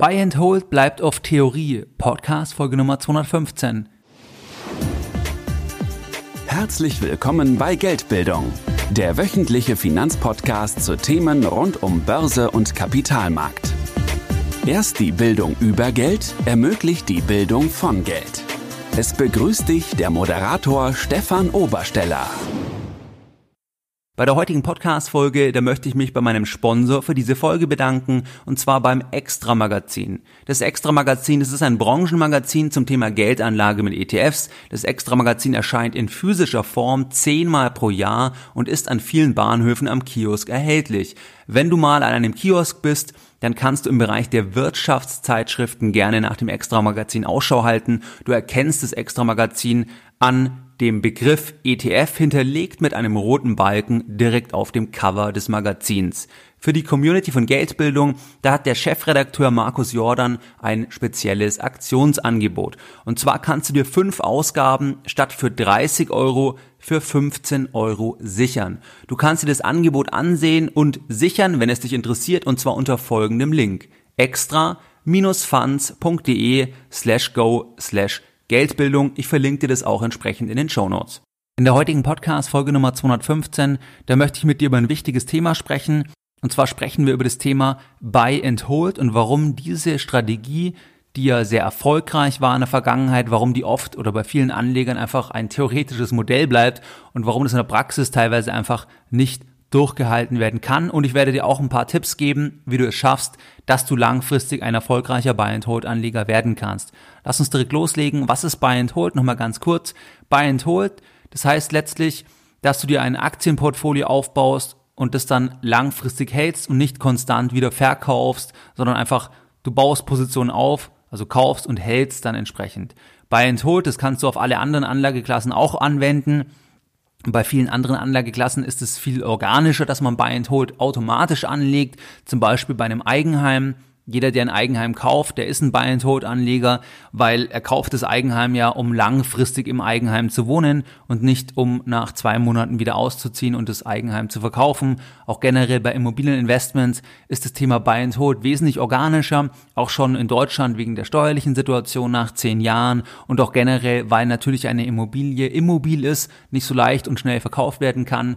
Buy and Hold bleibt auf Theorie. Podcast Folge Nummer 215. Herzlich willkommen bei Geldbildung, der wöchentliche Finanzpodcast zu Themen rund um Börse und Kapitalmarkt. Erst die Bildung über Geld ermöglicht die Bildung von Geld. Es begrüßt dich der Moderator Stefan Obersteller. Bei der heutigen Podcast-Folge, da möchte ich mich bei meinem Sponsor für diese Folge bedanken, und zwar beim Extra Magazin. Das Extra Magazin, das ist ein Branchenmagazin zum Thema Geldanlage mit ETFs. Das Extra Magazin erscheint in physischer Form zehnmal pro Jahr und ist an vielen Bahnhöfen am Kiosk erhältlich. Wenn du mal an einem Kiosk bist, dann kannst du im Bereich der Wirtschaftszeitschriften gerne nach dem Extra Magazin Ausschau halten. Du erkennst das Extra Magazin an dem Begriff ETF hinterlegt mit einem roten Balken direkt auf dem Cover des Magazins. Für die Community von Geldbildung, da hat der Chefredakteur Markus Jordan ein spezielles Aktionsangebot. Und zwar kannst du dir fünf Ausgaben statt für 30 Euro für 15 Euro sichern. Du kannst dir das Angebot ansehen und sichern, wenn es dich interessiert, und zwar unter folgendem Link. extra-funds.de slash go slash Geldbildung. Ich verlinke dir das auch entsprechend in den Show Notes. In der heutigen Podcast Folge Nummer 215, da möchte ich mit dir über ein wichtiges Thema sprechen. Und zwar sprechen wir über das Thema Buy and Hold und warum diese Strategie, die ja sehr erfolgreich war in der Vergangenheit, warum die oft oder bei vielen Anlegern einfach ein theoretisches Modell bleibt und warum das in der Praxis teilweise einfach nicht durchgehalten werden kann. Und ich werde dir auch ein paar Tipps geben, wie du es schaffst, dass du langfristig ein erfolgreicher Buy-and-Hold-Anleger werden kannst. Lass uns direkt loslegen. Was ist Buy-and-Hold? Nochmal ganz kurz. Buy-and-Hold, das heißt letztlich, dass du dir ein Aktienportfolio aufbaust und das dann langfristig hältst und nicht konstant wieder verkaufst, sondern einfach du baust Positionen auf, also kaufst und hältst dann entsprechend. Buy and Hold, das kannst du auf alle anderen Anlageklassen auch anwenden. Bei vielen anderen Anlageklassen ist es viel organischer, dass man Buy and Hold automatisch anlegt. Zum Beispiel bei einem Eigenheim jeder, der ein Eigenheim kauft, der ist ein Buy-and-Hold-Anleger, weil er kauft das Eigenheim ja, um langfristig im Eigenheim zu wohnen und nicht um nach zwei Monaten wieder auszuziehen und das Eigenheim zu verkaufen. Auch generell bei Immobilieninvestments ist das Thema Buy-and-Hold wesentlich organischer, auch schon in Deutschland wegen der steuerlichen Situation nach zehn Jahren und auch generell, weil natürlich eine Immobilie immobil ist, nicht so leicht und schnell verkauft werden kann,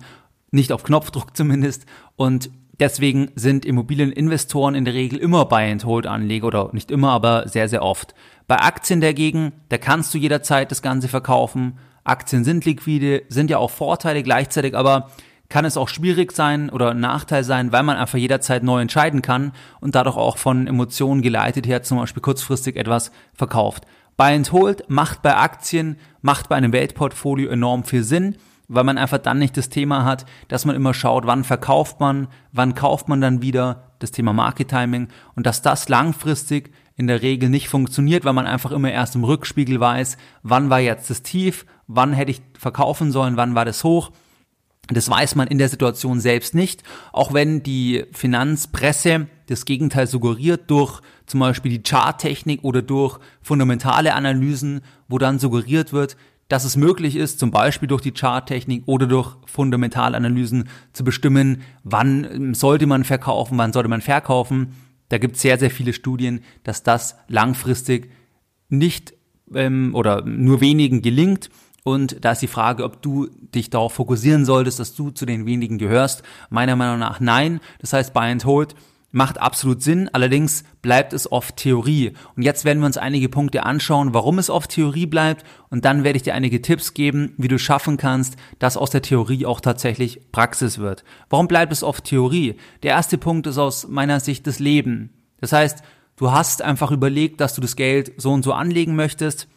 nicht auf Knopfdruck zumindest und Deswegen sind Immobilieninvestoren in der Regel immer Buy-and-Hold-Anleger oder nicht immer, aber sehr, sehr oft. Bei Aktien dagegen, da kannst du jederzeit das Ganze verkaufen. Aktien sind liquide, sind ja auch Vorteile gleichzeitig, aber kann es auch schwierig sein oder ein Nachteil sein, weil man einfach jederzeit neu entscheiden kann und dadurch auch von Emotionen geleitet her zum Beispiel kurzfristig etwas verkauft. Buy and Hold macht bei Aktien, macht bei einem Weltportfolio enorm viel Sinn weil man einfach dann nicht das Thema hat, dass man immer schaut, wann verkauft man, wann kauft man dann wieder, das Thema Market Timing und dass das langfristig in der Regel nicht funktioniert, weil man einfach immer erst im Rückspiegel weiß, wann war jetzt das Tief, wann hätte ich verkaufen sollen, wann war das hoch. Das weiß man in der Situation selbst nicht, auch wenn die Finanzpresse das Gegenteil suggeriert durch zum Beispiel die Charttechnik oder durch fundamentale Analysen, wo dann suggeriert wird, dass es möglich ist, zum Beispiel durch die Charttechnik oder durch Fundamentalanalysen zu bestimmen, wann sollte man verkaufen, wann sollte man verkaufen. Da gibt es sehr, sehr viele Studien, dass das langfristig nicht ähm, oder nur wenigen gelingt. Und da ist die Frage, ob du dich darauf fokussieren solltest, dass du zu den wenigen gehörst. Meiner Meinung nach nein. Das heißt, Buy and Hold macht absolut Sinn, allerdings bleibt es oft Theorie. Und jetzt werden wir uns einige Punkte anschauen, warum es oft Theorie bleibt und dann werde ich dir einige Tipps geben, wie du schaffen kannst, dass aus der Theorie auch tatsächlich Praxis wird. Warum bleibt es oft Theorie? Der erste Punkt ist aus meiner Sicht das Leben. Das heißt, du hast einfach überlegt, dass du das Geld so und so anlegen möchtest.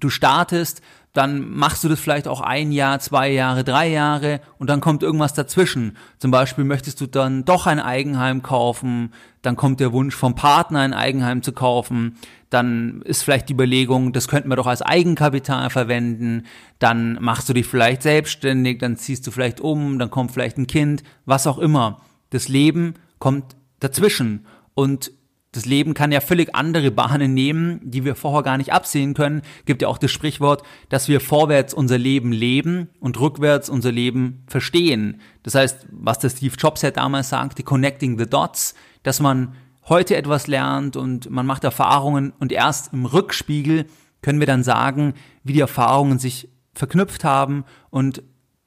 Du startest, dann machst du das vielleicht auch ein Jahr, zwei Jahre, drei Jahre und dann kommt irgendwas dazwischen. Zum Beispiel möchtest du dann doch ein Eigenheim kaufen, dann kommt der Wunsch vom Partner ein Eigenheim zu kaufen, dann ist vielleicht die Überlegung, das könnten wir doch als Eigenkapital verwenden, dann machst du dich vielleicht selbstständig, dann ziehst du vielleicht um, dann kommt vielleicht ein Kind, was auch immer. Das Leben kommt dazwischen und das Leben kann ja völlig andere Bahnen nehmen, die wir vorher gar nicht absehen können. Gibt ja auch das Sprichwort, dass wir vorwärts unser Leben leben und rückwärts unser Leben verstehen. Das heißt, was der Steve Jobs ja damals sagte, connecting the dots, dass man heute etwas lernt und man macht Erfahrungen und erst im Rückspiegel können wir dann sagen, wie die Erfahrungen sich verknüpft haben und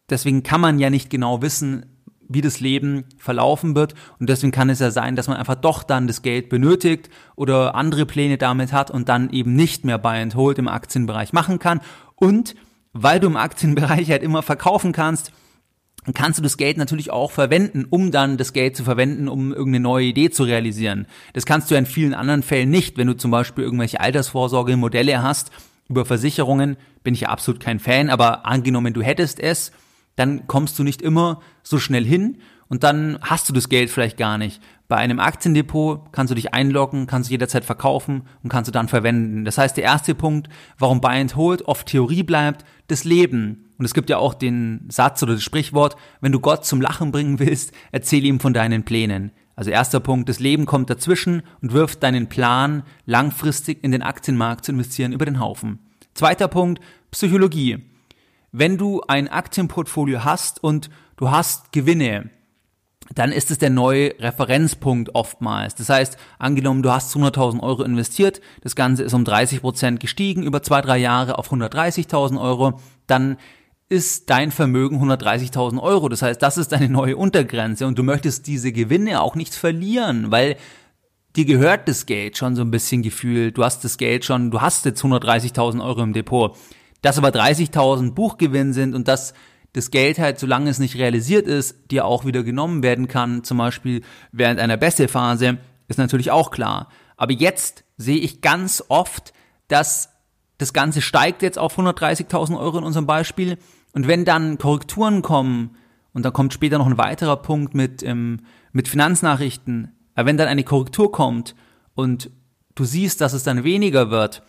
deswegen kann man ja nicht genau wissen, wie das Leben verlaufen wird. Und deswegen kann es ja sein, dass man einfach doch dann das Geld benötigt oder andere Pläne damit hat und dann eben nicht mehr Buy and Hold im Aktienbereich machen kann. Und weil du im Aktienbereich halt immer verkaufen kannst, kannst du das Geld natürlich auch verwenden, um dann das Geld zu verwenden, um irgendeine neue Idee zu realisieren. Das kannst du ja in vielen anderen Fällen nicht, wenn du zum Beispiel irgendwelche Altersvorsorgemodelle hast. Über Versicherungen bin ich ja absolut kein Fan, aber angenommen, du hättest es, dann kommst du nicht immer so schnell hin und dann hast du das Geld vielleicht gar nicht. Bei einem Aktiendepot kannst du dich einloggen, kannst du jederzeit verkaufen und kannst du dann verwenden. Das heißt, der erste Punkt, warum Buy and Hold oft Theorie bleibt, das Leben. Und es gibt ja auch den Satz oder das Sprichwort, wenn du Gott zum Lachen bringen willst, erzähl ihm von deinen Plänen. Also erster Punkt, das Leben kommt dazwischen und wirft deinen Plan, langfristig in den Aktienmarkt zu investieren, über den Haufen. Zweiter Punkt, Psychologie. Wenn du ein Aktienportfolio hast und du hast Gewinne, dann ist es der neue Referenzpunkt oftmals. Das heißt, angenommen, du hast 100.000 Euro investiert, das Ganze ist um 30 Prozent gestiegen über zwei, drei Jahre auf 130.000 Euro, dann ist dein Vermögen 130.000 Euro. Das heißt, das ist deine neue Untergrenze und du möchtest diese Gewinne auch nicht verlieren, weil dir gehört das Geld schon so ein bisschen gefühlt. Du hast das Geld schon, du hast jetzt 130.000 Euro im Depot. Dass aber 30.000 Buchgewinn sind und das das Geld halt, solange es nicht realisiert ist, dir auch wieder genommen werden kann, zum Beispiel während einer Bässe-Phase, ist natürlich auch klar. Aber jetzt sehe ich ganz oft, dass das Ganze steigt jetzt auf 130.000 Euro in unserem Beispiel. Und wenn dann Korrekturen kommen, und dann kommt später noch ein weiterer Punkt mit, ähm, mit Finanznachrichten, aber wenn dann eine Korrektur kommt und du siehst, dass es dann weniger wird,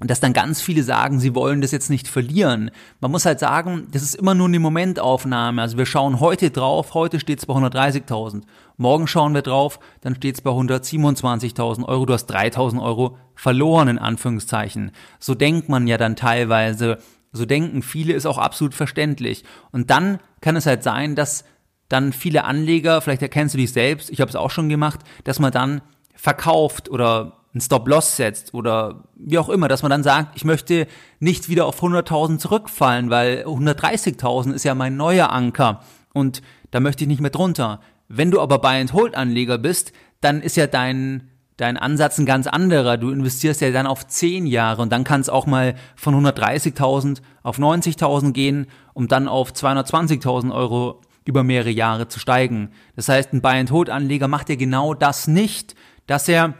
dass dann ganz viele sagen, sie wollen das jetzt nicht verlieren. Man muss halt sagen, das ist immer nur eine Momentaufnahme. Also wir schauen heute drauf, heute steht es bei 130.000. Morgen schauen wir drauf, dann steht es bei 127.000 Euro. Du hast 3.000 Euro verloren, in Anführungszeichen. So denkt man ja dann teilweise, so denken viele, ist auch absolut verständlich. Und dann kann es halt sein, dass dann viele Anleger, vielleicht erkennst du dich selbst, ich habe es auch schon gemacht, dass man dann verkauft oder einen Stop-Loss setzt oder wie auch immer, dass man dann sagt, ich möchte nicht wieder auf 100.000 zurückfallen, weil 130.000 ist ja mein neuer Anker und da möchte ich nicht mehr drunter. Wenn du aber Buy-and-Hold-Anleger bist, dann ist ja dein, dein Ansatz ein ganz anderer. Du investierst ja dann auf 10 Jahre und dann kann es auch mal von 130.000 auf 90.000 gehen, um dann auf 220.000 Euro über mehrere Jahre zu steigen. Das heißt, ein Buy-and-Hold-Anleger macht ja genau das nicht, dass er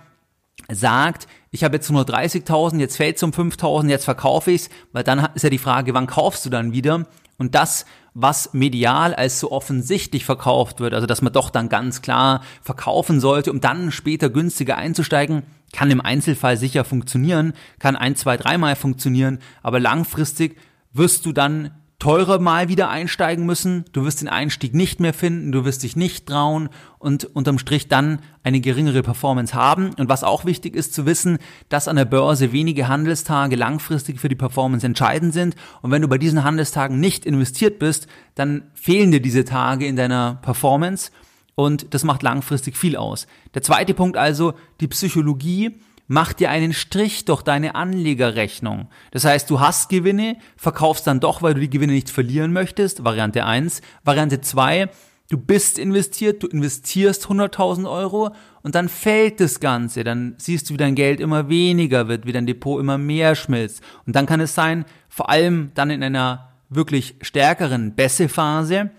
sagt, ich habe jetzt nur 30.000, jetzt fällt es um 5.000, jetzt verkaufe ich's, weil dann ist ja die Frage, wann kaufst du dann wieder? Und das, was medial als so offensichtlich verkauft wird, also dass man doch dann ganz klar verkaufen sollte, um dann später günstiger einzusteigen, kann im Einzelfall sicher funktionieren, kann ein, zwei, dreimal funktionieren, aber langfristig wirst du dann teurer mal wieder einsteigen müssen, du wirst den Einstieg nicht mehr finden, du wirst dich nicht trauen und unterm Strich dann eine geringere Performance haben. Und was auch wichtig ist zu wissen, dass an der Börse wenige Handelstage langfristig für die Performance entscheidend sind. Und wenn du bei diesen Handelstagen nicht investiert bist, dann fehlen dir diese Tage in deiner Performance und das macht langfristig viel aus. Der zweite Punkt also, die Psychologie mach dir einen Strich durch deine Anlegerrechnung. Das heißt, du hast Gewinne, verkaufst dann doch, weil du die Gewinne nicht verlieren möchtest. Variante 1. Variante 2. Du bist investiert, du investierst 100.000 Euro und dann fällt das Ganze. Dann siehst du, wie dein Geld immer weniger wird, wie dein Depot immer mehr schmilzt. Und dann kann es sein, vor allem dann in einer wirklich stärkeren Bässe-Phase,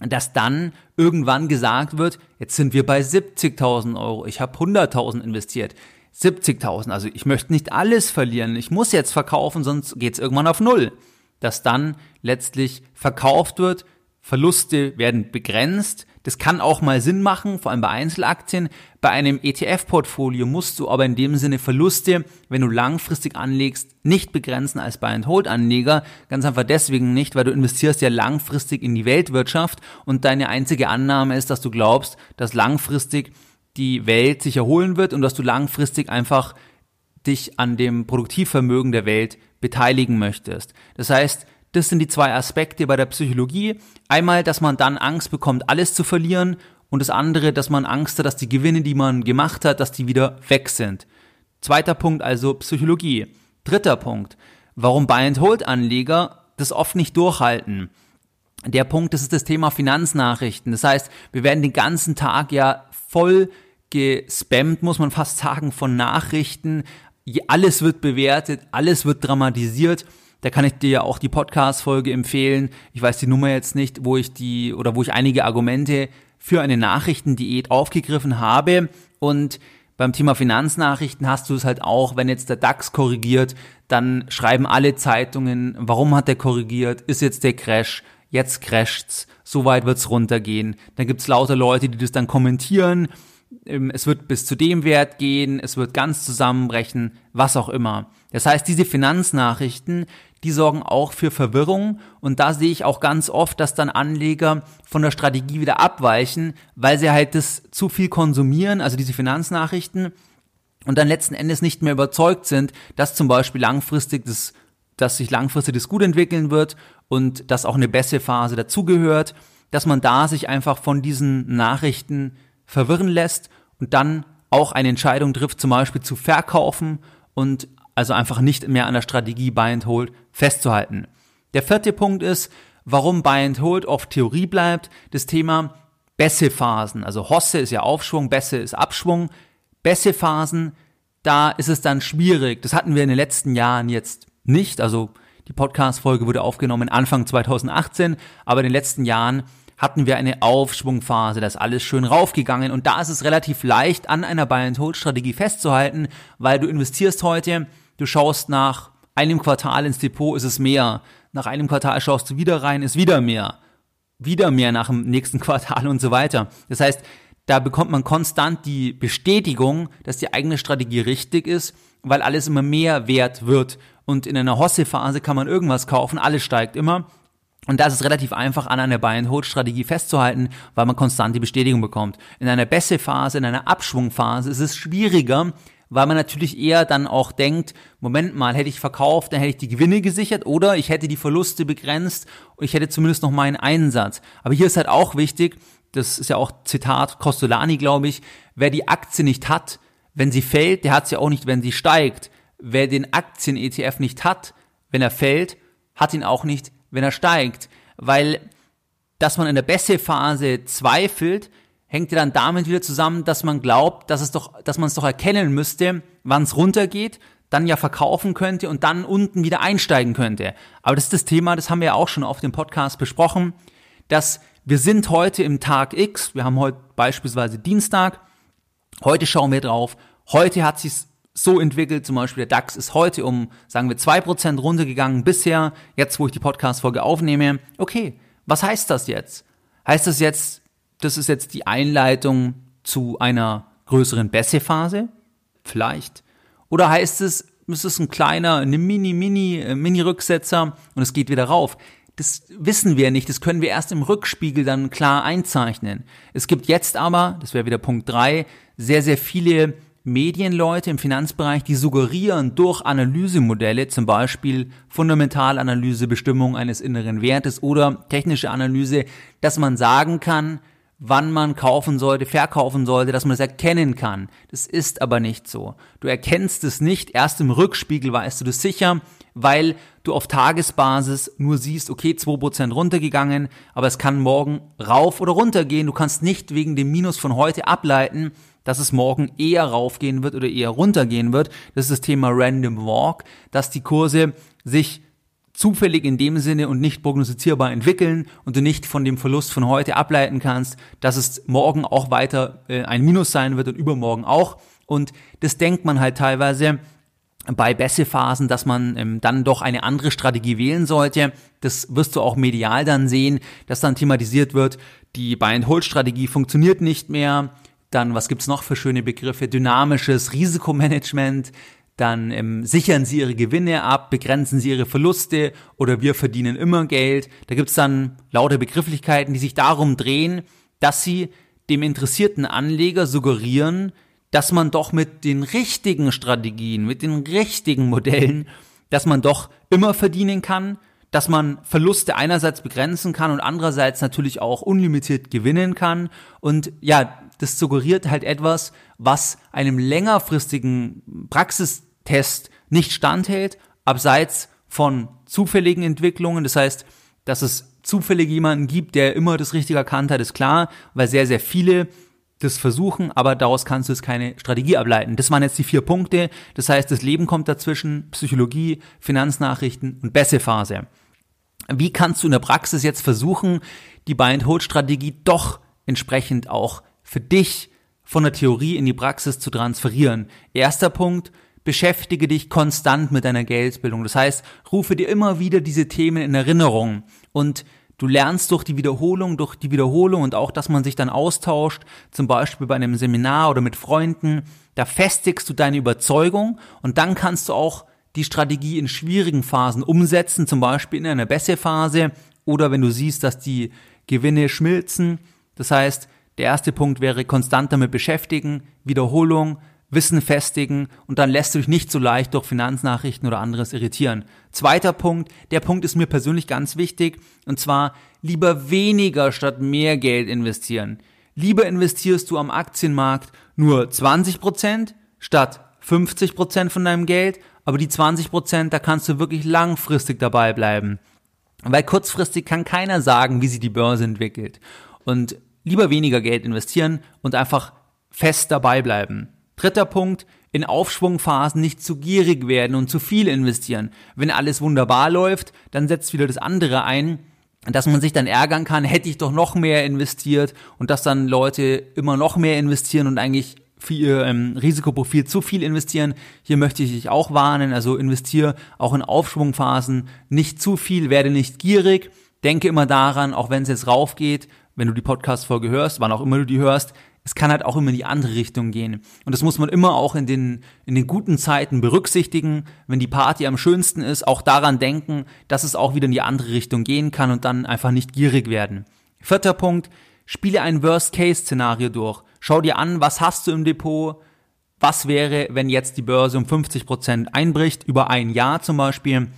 dass dann irgendwann gesagt wird, jetzt sind wir bei 70.000 Euro, ich habe 100.000 investiert. 70.000. Also ich möchte nicht alles verlieren. Ich muss jetzt verkaufen, sonst geht's irgendwann auf Null. Dass dann letztlich verkauft wird, Verluste werden begrenzt. Das kann auch mal Sinn machen, vor allem bei Einzelaktien. Bei einem ETF-Portfolio musst du aber in dem Sinne Verluste, wenn du langfristig anlegst, nicht begrenzen als Buy-and-Hold-Anleger. Ganz einfach deswegen nicht, weil du investierst ja langfristig in die Weltwirtschaft und deine einzige Annahme ist, dass du glaubst, dass langfristig die Welt sich erholen wird und dass du langfristig einfach dich an dem Produktivvermögen der Welt beteiligen möchtest. Das heißt, das sind die zwei Aspekte bei der Psychologie. Einmal, dass man dann Angst bekommt, alles zu verlieren und das andere, dass man Angst hat, dass die Gewinne, die man gemacht hat, dass die wieder weg sind. Zweiter Punkt also Psychologie. Dritter Punkt, warum Buy-and-Hold-Anleger das oft nicht durchhalten. Der Punkt, das ist das Thema Finanznachrichten. Das heißt, wir werden den ganzen Tag ja voll gespammt, muss man fast sagen, von Nachrichten. Alles wird bewertet, alles wird dramatisiert. Da kann ich dir ja auch die Podcast-Folge empfehlen. Ich weiß die Nummer jetzt nicht, wo ich die oder wo ich einige Argumente für eine Nachrichtendiät aufgegriffen habe. Und beim Thema Finanznachrichten hast du es halt auch, wenn jetzt der DAX korrigiert, dann schreiben alle Zeitungen, warum hat der korrigiert, ist jetzt der Crash, jetzt crasht's, so weit wird's runtergehen. Dann gibt's lauter Leute, die das dann kommentieren, es wird bis zu dem Wert gehen, es wird ganz zusammenbrechen, was auch immer. Das heißt, diese Finanznachrichten, die sorgen auch für Verwirrung und da sehe ich auch ganz oft, dass dann Anleger von der Strategie wieder abweichen, weil sie halt das zu viel konsumieren, also diese Finanznachrichten und dann letzten Endes nicht mehr überzeugt sind, dass zum Beispiel langfristig das, dass sich langfristig das gut entwickeln wird und dass auch eine bessere Phase dazugehört, dass man da sich einfach von diesen Nachrichten verwirren lässt und dann auch eine Entscheidung trifft, zum Beispiel zu verkaufen und also einfach nicht mehr an der Strategie Buy and Hold festzuhalten. Der vierte Punkt ist, warum Buy and Hold oft Theorie bleibt, das Thema Bässe-Phasen. Also Hosse ist ja Aufschwung, Bässe ist Abschwung. Bässe-Phasen, da ist es dann schwierig. Das hatten wir in den letzten Jahren jetzt nicht. Also die Podcast-Folge wurde aufgenommen Anfang 2018, aber in den letzten Jahren hatten wir eine Aufschwungphase, da ist alles schön raufgegangen und da ist es relativ leicht, an einer Buy-and-Hold-Strategie festzuhalten, weil du investierst heute, du schaust nach einem Quartal ins Depot, ist es mehr, nach einem Quartal schaust du wieder rein, ist wieder mehr, wieder mehr nach dem nächsten Quartal und so weiter. Das heißt, da bekommt man konstant die Bestätigung, dass die eigene Strategie richtig ist, weil alles immer mehr wert wird. Und in einer Hosse-Phase kann man irgendwas kaufen, alles steigt immer. Und da ist es relativ einfach, an einer Buy-and-Hold-Strategie festzuhalten, weil man konstant die Bestätigung bekommt. In einer Bässe-Phase, in einer Abschwungphase ist es schwieriger, weil man natürlich eher dann auch denkt, Moment mal, hätte ich verkauft, dann hätte ich die Gewinne gesichert oder ich hätte die Verluste begrenzt und ich hätte zumindest noch meinen Einsatz. Aber hier ist halt auch wichtig, das ist ja auch Zitat Costolani, glaube ich, wer die Aktie nicht hat, wenn sie fällt, der hat sie auch nicht, wenn sie steigt. Wer den Aktien-ETF nicht hat, wenn er fällt, hat ihn auch nicht, wenn er steigt, weil dass man in der Bässe-Phase zweifelt, hängt ja dann damit wieder zusammen, dass man glaubt, dass es doch, dass man es doch erkennen müsste, wann es runtergeht, dann ja verkaufen könnte und dann unten wieder einsteigen könnte. Aber das ist das Thema, das haben wir ja auch schon auf dem Podcast besprochen, dass wir sind heute im Tag X, wir haben heute beispielsweise Dienstag, heute schauen wir drauf, heute hat sich so entwickelt, zum Beispiel der DAX ist heute um, sagen wir, zwei Prozent runtergegangen bisher, jetzt wo ich die Podcast-Folge aufnehme. Okay, was heißt das jetzt? Heißt das jetzt, das ist jetzt die Einleitung zu einer größeren Bässe-Phase? Vielleicht. Oder heißt es, es ist ein kleiner, eine Mini, Mini, äh, Mini-Rücksetzer und es geht wieder rauf? Das wissen wir nicht, das können wir erst im Rückspiegel dann klar einzeichnen. Es gibt jetzt aber, das wäre wieder Punkt drei, sehr, sehr viele Medienleute im Finanzbereich, die suggerieren durch Analysemodelle, zum Beispiel Fundamentalanalyse, Bestimmung eines inneren Wertes oder technische Analyse, dass man sagen kann, wann man kaufen sollte, verkaufen sollte, dass man es das erkennen kann. Das ist aber nicht so. Du erkennst es nicht, erst im Rückspiegel weißt du das sicher, weil du auf Tagesbasis nur siehst, okay, 2% runtergegangen, aber es kann morgen rauf oder runter gehen. Du kannst nicht wegen dem Minus von heute ableiten, dass es morgen eher raufgehen wird oder eher runtergehen wird. Das ist das Thema Random Walk, dass die Kurse sich zufällig in dem Sinne und nicht prognostizierbar entwickeln und du nicht von dem Verlust von heute ableiten kannst, dass es morgen auch weiter äh, ein Minus sein wird und übermorgen auch. Und das denkt man halt teilweise bei Bässe-Phasen, dass man ähm, dann doch eine andere Strategie wählen sollte. Das wirst du auch medial dann sehen, dass dann thematisiert wird, die Buy-and-Hold-Strategie funktioniert nicht mehr, dann, was gibt's noch für schöne Begriffe? Dynamisches Risikomanagement. Dann ähm, sichern Sie Ihre Gewinne ab, begrenzen Sie Ihre Verluste oder wir verdienen immer Geld. Da gibt's dann lauter Begrifflichkeiten, die sich darum drehen, dass Sie dem interessierten Anleger suggerieren, dass man doch mit den richtigen Strategien, mit den richtigen Modellen, dass man doch immer verdienen kann, dass man Verluste einerseits begrenzen kann und andererseits natürlich auch unlimitiert gewinnen kann. Und ja, das suggeriert halt etwas, was einem längerfristigen Praxistest nicht standhält, abseits von zufälligen Entwicklungen. Das heißt, dass es zufällig jemanden gibt, der immer das Richtige erkannt hat, ist klar, weil sehr, sehr viele das versuchen, aber daraus kannst du jetzt keine Strategie ableiten. Das waren jetzt die vier Punkte. Das heißt, das Leben kommt dazwischen, Psychologie, Finanznachrichten und Bässe-Phase. Wie kannst du in der Praxis jetzt versuchen, die Buy-and-Hold-Strategie doch entsprechend auch für dich von der Theorie in die Praxis zu transferieren? Erster Punkt, beschäftige dich konstant mit deiner Geldbildung. Das heißt, rufe dir immer wieder diese Themen in Erinnerung und Du lernst durch die Wiederholung, durch die Wiederholung und auch, dass man sich dann austauscht, zum Beispiel bei einem Seminar oder mit Freunden, da festigst du deine Überzeugung und dann kannst du auch die Strategie in schwierigen Phasen umsetzen, zum Beispiel in einer Bässe-Phase oder wenn du siehst, dass die Gewinne schmilzen. Das heißt, der erste Punkt wäre konstant damit beschäftigen, Wiederholung, Wissen festigen und dann lässt du dich nicht so leicht durch Finanznachrichten oder anderes irritieren. Zweiter Punkt, der Punkt ist mir persönlich ganz wichtig und zwar lieber weniger statt mehr Geld investieren. Lieber investierst du am Aktienmarkt nur 20% statt 50% von deinem Geld, aber die 20%, da kannst du wirklich langfristig dabei bleiben. Weil kurzfristig kann keiner sagen, wie sich die Börse entwickelt. Und lieber weniger Geld investieren und einfach fest dabei bleiben. Dritter Punkt, in Aufschwungphasen nicht zu gierig werden und zu viel investieren. Wenn alles wunderbar läuft, dann setzt wieder das andere ein, dass man sich dann ärgern kann, hätte ich doch noch mehr investiert und dass dann Leute immer noch mehr investieren und eigentlich ihr ähm, Risikoprofil zu viel investieren. Hier möchte ich dich auch warnen, also investiere auch in Aufschwungphasen nicht zu viel, werde nicht gierig, denke immer daran, auch wenn es jetzt raufgeht, wenn du die Podcast-Folge hörst, wann auch immer du die hörst, es kann halt auch immer in die andere Richtung gehen. Und das muss man immer auch in den, in den guten Zeiten berücksichtigen. Wenn die Party am schönsten ist, auch daran denken, dass es auch wieder in die andere Richtung gehen kann und dann einfach nicht gierig werden. Vierter Punkt, spiele ein Worst-Case-Szenario durch. Schau dir an, was hast du im Depot, was wäre, wenn jetzt die Börse um 50 Prozent einbricht, über ein Jahr zum Beispiel,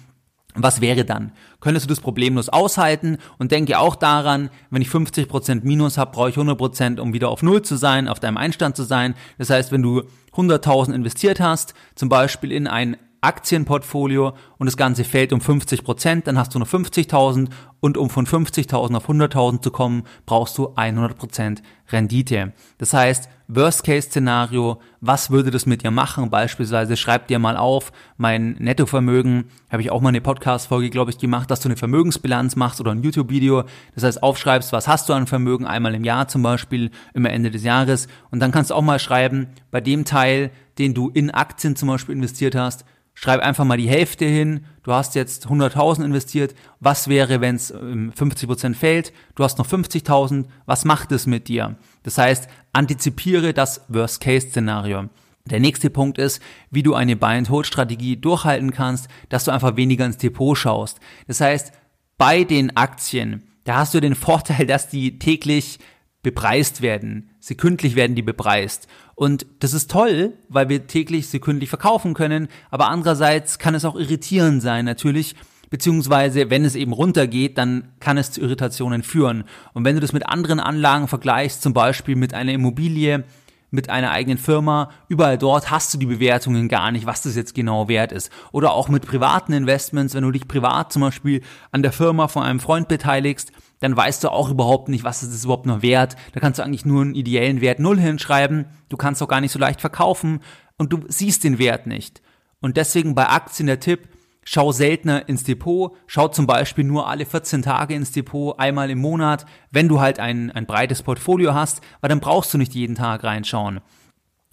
was wäre dann? Könntest du das problemlos aushalten? Und denke auch daran, wenn ich 50% Minus habe, brauche ich 100%, um wieder auf Null zu sein, auf deinem Einstand zu sein. Das heißt, wenn du 100.000 investiert hast, zum Beispiel in ein Aktienportfolio und das Ganze fällt um 50 Prozent, dann hast du nur 50.000 und um von 50.000 auf 100.000 zu kommen, brauchst du 100 Prozent Rendite. Das heißt, Worst-Case-Szenario, was würde das mit dir machen? Beispielsweise schreib dir mal auf, mein Nettovermögen, habe ich auch mal eine Podcast-Folge, glaube ich, gemacht, dass du eine Vermögensbilanz machst oder ein YouTube-Video. Das heißt, aufschreibst, was hast du an Vermögen, einmal im Jahr zum Beispiel, immer Ende des Jahres. Und dann kannst du auch mal schreiben, bei dem Teil, den du in Aktien zum Beispiel investiert hast, schreib einfach mal die Hälfte hin, du hast jetzt 100.000 investiert, was wäre, wenn es 50% fällt, du hast noch 50.000, was macht es mit dir? Das heißt, antizipiere das Worst-Case-Szenario. Der nächste Punkt ist, wie du eine Buy-and-Hold-Strategie durchhalten kannst, dass du einfach weniger ins Depot schaust. Das heißt, bei den Aktien, da hast du den Vorteil, dass die täglich bepreist werden. Sekündlich werden die bepreist. Und das ist toll, weil wir täglich sekündlich verkaufen können, aber andererseits kann es auch irritierend sein, natürlich, beziehungsweise wenn es eben runtergeht, dann kann es zu Irritationen führen. Und wenn du das mit anderen Anlagen vergleichst, zum Beispiel mit einer Immobilie, mit einer eigenen Firma, überall dort hast du die Bewertungen gar nicht, was das jetzt genau wert ist. Oder auch mit privaten Investments, wenn du dich privat zum Beispiel an der Firma von einem Freund beteiligst, dann weißt du auch überhaupt nicht, was ist es überhaupt noch wert. Da kannst du eigentlich nur einen ideellen Wert Null hinschreiben. Du kannst auch gar nicht so leicht verkaufen und du siehst den Wert nicht. Und deswegen bei Aktien der Tipp, schau seltener ins Depot, schau zum Beispiel nur alle 14 Tage ins Depot, einmal im Monat, wenn du halt ein, ein breites Portfolio hast, weil dann brauchst du nicht jeden Tag reinschauen.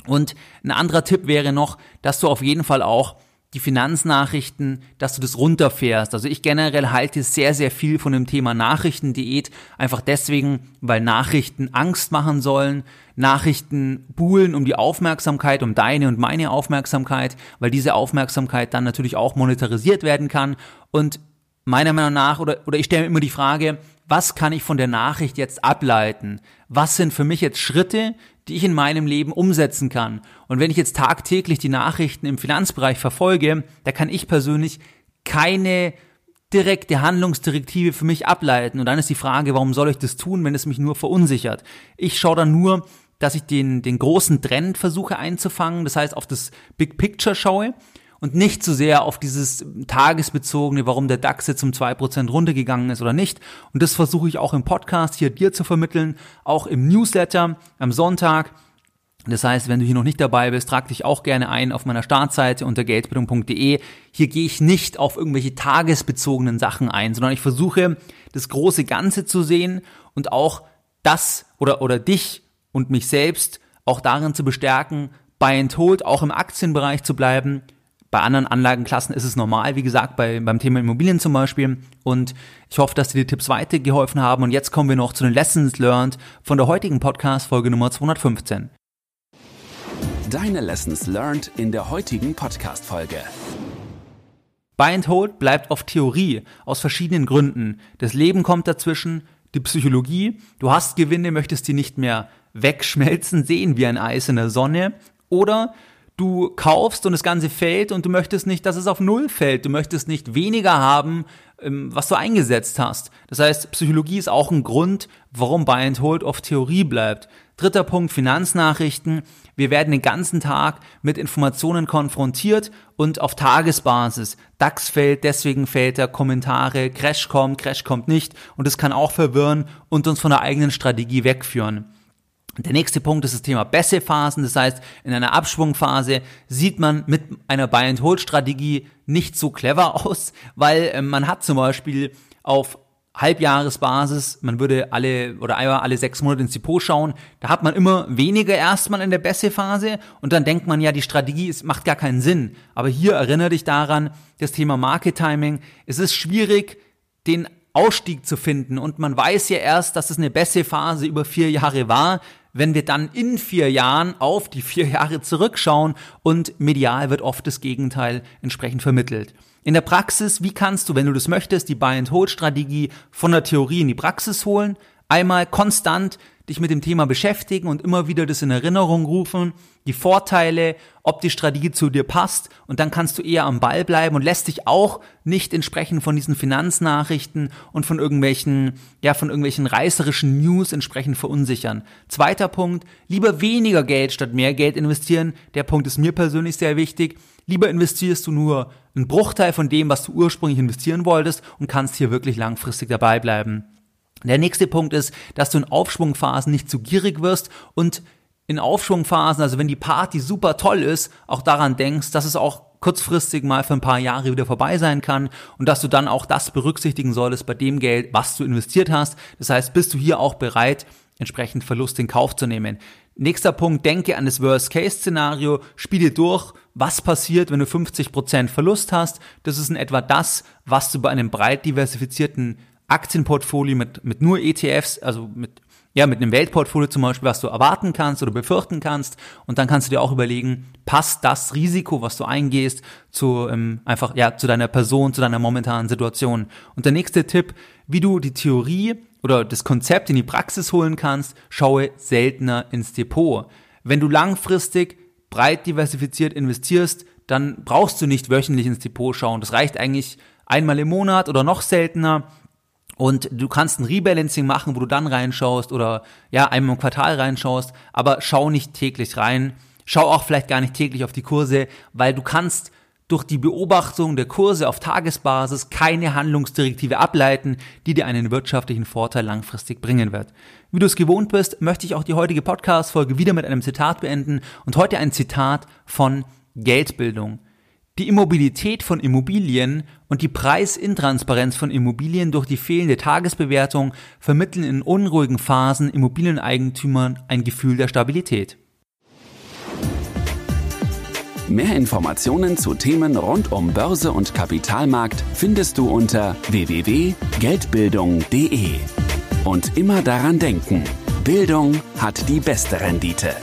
Und ein anderer Tipp wäre noch, dass du auf jeden Fall auch die Finanznachrichten, dass du das runterfährst. Also ich generell halte sehr, sehr viel von dem Thema Nachrichtendiät, einfach deswegen, weil Nachrichten Angst machen sollen, Nachrichten buhlen um die Aufmerksamkeit, um deine und meine Aufmerksamkeit, weil diese Aufmerksamkeit dann natürlich auch monetarisiert werden kann. Und meiner Meinung nach, oder, oder ich stelle mir immer die Frage, was kann ich von der Nachricht jetzt ableiten? Was sind für mich jetzt Schritte, die ich in meinem Leben umsetzen kann. Und wenn ich jetzt tagtäglich die Nachrichten im Finanzbereich verfolge, da kann ich persönlich keine direkte Handlungsdirektive für mich ableiten. Und dann ist die Frage, warum soll ich das tun, wenn es mich nur verunsichert? Ich schaue dann nur, dass ich den, den großen Trend versuche einzufangen, das heißt auf das Big Picture schaue und nicht zu so sehr auf dieses tagesbezogene, warum der DAX jetzt um zwei Prozent runtergegangen ist oder nicht. Und das versuche ich auch im Podcast hier dir zu vermitteln, auch im Newsletter am Sonntag. Das heißt, wenn du hier noch nicht dabei bist, trag dich auch gerne ein auf meiner Startseite unter geldbildung.de. Hier gehe ich nicht auf irgendwelche tagesbezogenen Sachen ein, sondern ich versuche das große Ganze zu sehen und auch das oder, oder dich und mich selbst auch darin zu bestärken, Buy and Hold auch im Aktienbereich zu bleiben. Bei anderen Anlagenklassen ist es normal, wie gesagt, bei, beim Thema Immobilien zum Beispiel. Und ich hoffe, dass dir die Tipps weitergeholfen haben. Und jetzt kommen wir noch zu den Lessons Learned von der heutigen Podcast-Folge Nummer 215. Deine Lessons Learned in der heutigen Podcast-Folge. Buy and Hold bleibt auf Theorie aus verschiedenen Gründen. Das Leben kommt dazwischen, die Psychologie, du hast Gewinne, möchtest die nicht mehr wegschmelzen sehen wie ein Eis in der Sonne oder du kaufst und das Ganze fällt und du möchtest nicht, dass es auf Null fällt. Du möchtest nicht weniger haben, ähm, was du eingesetzt hast. Das heißt, Psychologie ist auch ein Grund, warum Buy and Hold auf Theorie bleibt. Dritter Punkt, Finanznachrichten. Wir werden den ganzen Tag mit Informationen konfrontiert und auf Tagesbasis. DAX fällt, deswegen fällt er, Kommentare, Crash kommt, Crash kommt nicht und es kann auch verwirren und uns von der eigenen Strategie wegführen. Der nächste Punkt ist das Thema Bässe-Phasen. Das heißt, in einer Abschwungphase sieht man mit einer Buy-and-Hold-Strategie nicht so clever aus, weil äh, man hat zum Beispiel auf Halbjahresbasis, man würde alle oder einmal alle sechs Monate ins Depot schauen, da hat man immer weniger erstmal in der Bässe-Phase und dann denkt man ja, die Strategie ist, macht gar keinen Sinn. Aber hier erinnere dich daran, das Thema Market Timing, es ist schwierig, den Ausstieg zu finden und man weiß ja erst, dass es eine Bässe-Phase über vier Jahre war, wenn wir dann in vier Jahren auf die vier Jahre zurückschauen und medial wird oft das Gegenteil entsprechend vermittelt. In der Praxis, wie kannst du, wenn du das möchtest, die Buy-and-Hold-Strategie von der Theorie in die Praxis holen? Einmal konstant dich mit dem Thema beschäftigen und immer wieder das in Erinnerung rufen, die Vorteile, ob die Strategie zu dir passt und dann kannst du eher am Ball bleiben und lässt dich auch nicht entsprechend von diesen Finanznachrichten und von irgendwelchen, ja, von irgendwelchen reißerischen News entsprechend verunsichern. Zweiter Punkt, lieber weniger Geld statt mehr Geld investieren. Der Punkt ist mir persönlich sehr wichtig. Lieber investierst du nur einen Bruchteil von dem, was du ursprünglich investieren wolltest und kannst hier wirklich langfristig dabei bleiben. Der nächste Punkt ist, dass du in Aufschwungphasen nicht zu gierig wirst und in Aufschwungphasen, also wenn die Party super toll ist, auch daran denkst, dass es auch kurzfristig mal für ein paar Jahre wieder vorbei sein kann und dass du dann auch das berücksichtigen solltest bei dem Geld, was du investiert hast. Das heißt, bist du hier auch bereit, entsprechend Verlust in Kauf zu nehmen. Nächster Punkt, denke an das Worst-Case-Szenario, spiele durch, was passiert, wenn du 50% Verlust hast. Das ist in etwa das, was du bei einem breit diversifizierten Aktienportfolio mit, mit nur ETFs, also mit, ja, mit einem Weltportfolio zum Beispiel, was du erwarten kannst oder befürchten kannst. Und dann kannst du dir auch überlegen, passt das Risiko, was du eingehst, zu, ähm, einfach, ja, zu deiner Person, zu deiner momentanen Situation. Und der nächste Tipp, wie du die Theorie oder das Konzept in die Praxis holen kannst, schaue seltener ins Depot. Wenn du langfristig breit diversifiziert investierst, dann brauchst du nicht wöchentlich ins Depot schauen. Das reicht eigentlich einmal im Monat oder noch seltener und du kannst ein Rebalancing machen, wo du dann reinschaust oder ja, einmal im Quartal reinschaust, aber schau nicht täglich rein. Schau auch vielleicht gar nicht täglich auf die Kurse, weil du kannst durch die Beobachtung der Kurse auf Tagesbasis keine Handlungsdirektive ableiten, die dir einen wirtschaftlichen Vorteil langfristig bringen wird. Wie du es gewohnt bist, möchte ich auch die heutige Podcast-Folge wieder mit einem Zitat beenden und heute ein Zitat von Geldbildung. Die Immobilität von Immobilien und die Preisintransparenz von Immobilien durch die fehlende Tagesbewertung vermitteln in unruhigen Phasen Immobilieneigentümern ein Gefühl der Stabilität. Mehr Informationen zu Themen rund um Börse und Kapitalmarkt findest du unter www.geldbildung.de. Und immer daran denken, Bildung hat die beste Rendite.